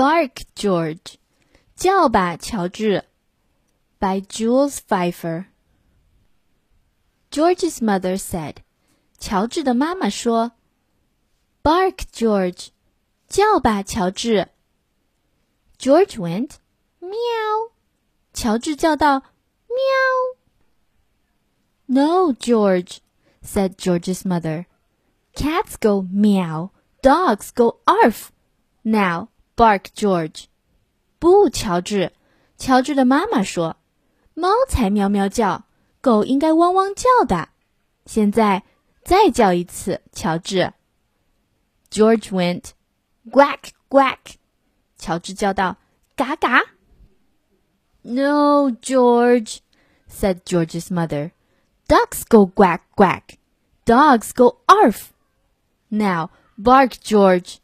Bark, George. 叫吧，乔治. By Jules Feiffer. George's mother said. 乔治的妈妈说：“Bark, George. 叫吧，乔治。” George went. 喵。乔治叫道：“喵。” No, George. Said George's mother. Cats go meow. Dogs go arf. Now bark, George. 不，乔治。乔治的妈妈说：“猫才喵喵叫，狗应该汪汪叫的。”现在再叫一次，乔治。George went quack quack。乔治叫道：“嘎嘎。” No, George, said George's mother. Ducks go quack quack. Dogs go arf. Now bark, George.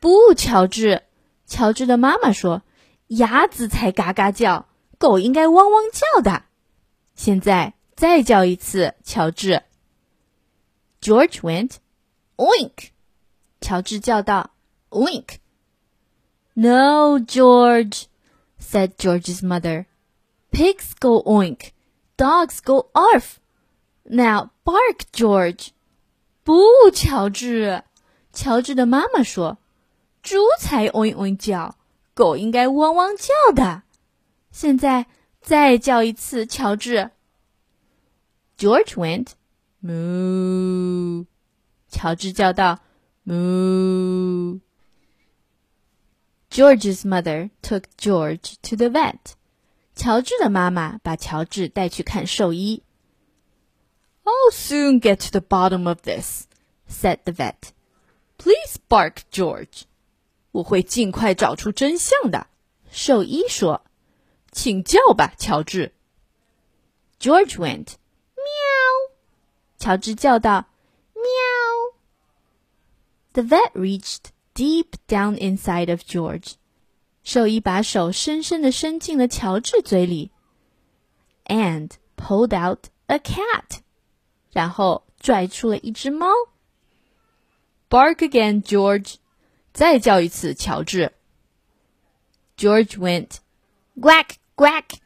不，乔治。 乔治的妈妈说：“鸭子才嘎嘎叫，狗应该汪汪叫的。”现在再叫一次，乔治。George went oink. 乔治叫道：“Oink." No, George, said George's mother. Pigs go oink, dogs go arf. Now bark, George. 不，乔治。乔治的妈妈说：“猪才 oink oink 叫，狗应该汪汪叫的。”现在再叫一次，乔治。George went moo. 乔治叫道：“moo." George's mother took George to the vet. 乔治的妈妈把乔治带去看兽医。I'll soon get to the bottom of this, said the vet. Please bark, George. 我会尽快找出真相的。兽医说：“请叫吧，乔治。” George went meow. 乔治叫道：“meow.” The vet reached deep down inside of George. 兽医把手深深地伸进了乔治嘴里，and pulled out a cat. 然后拽出了一只猫。Bark again, George！ 再叫一次，乔治。George went quack quack。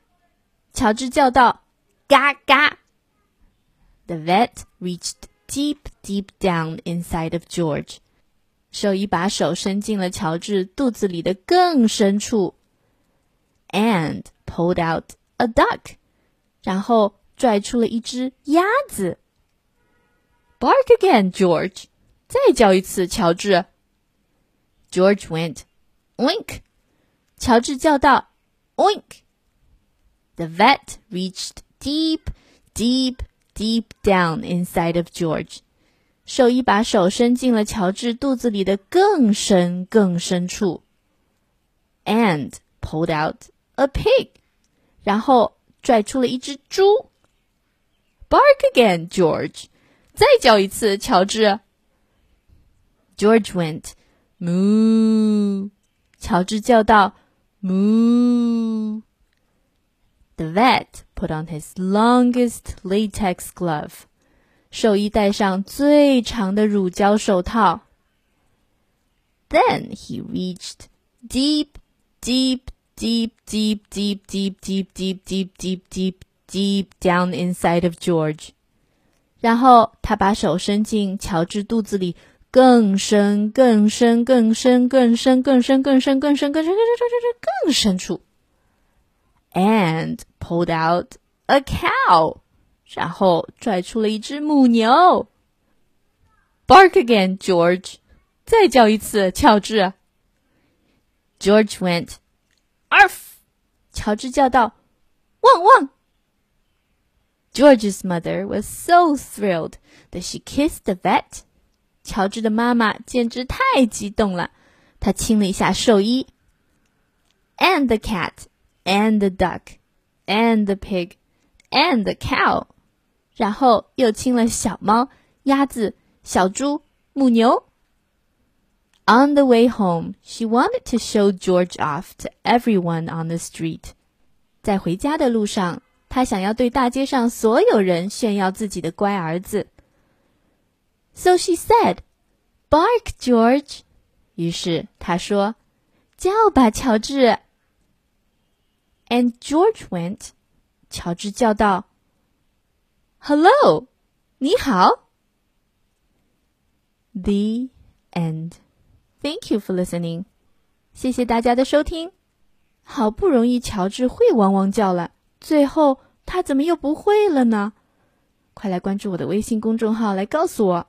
乔治叫道：“嘎嘎。” The vet reached deep, deep down inside of George。兽医把手伸进了乔治肚子里的更深处，and pulled out a duck。然后拽出了一只鸭子。Bark again, George！再叫一次，乔治。 George went oink。乔治叫道：“Oink!” The vet reached deep, deep, deep down inside of George. 兽医把手伸进了乔治肚子里的更深更深处，and pulled out a pig. 然后拽出了一只猪。Bark again, George! 再叫一次，乔治。George went moo。乔治叫道：“Moo!” The vet put on his longest latex glove. 兽医戴上最长的乳胶手套。Then he reached deep, deep, deep, deep, deep, deep, deep, deep, deep, deep, deep, deep down inside of George. 然后他把手伸进乔治肚子里， 更深、更深、更深、更深、更深、更深、更深、更深、更深、更深、更深处，and pulled out a cow，然后拽出了一只母牛。Bark again, George，再叫一次，乔治。George went, arf，乔治叫道，汪汪。George's mother was so thrilled that she kissed the vet. 乔治的妈妈简直太激动了，她亲了一下兽医。And the cat, and the duck, and the pig, and the cow，然后又亲了小猫、鸭子、小猪、母牛。On the way home, she wanted to show George off to everyone on the street. 在回家的路上，她想要对大街上所有人炫耀自己的乖儿子。So she said, "Bark, George." 于是他说：“叫吧，乔治。And George went. 乔治叫道：“Hello，你好。” The end. Thank you for listening. 谢谢大家的收听。好不容易乔治会汪汪叫了，最后他怎么又不会了呢？快来关注我的微信公众号来告诉我。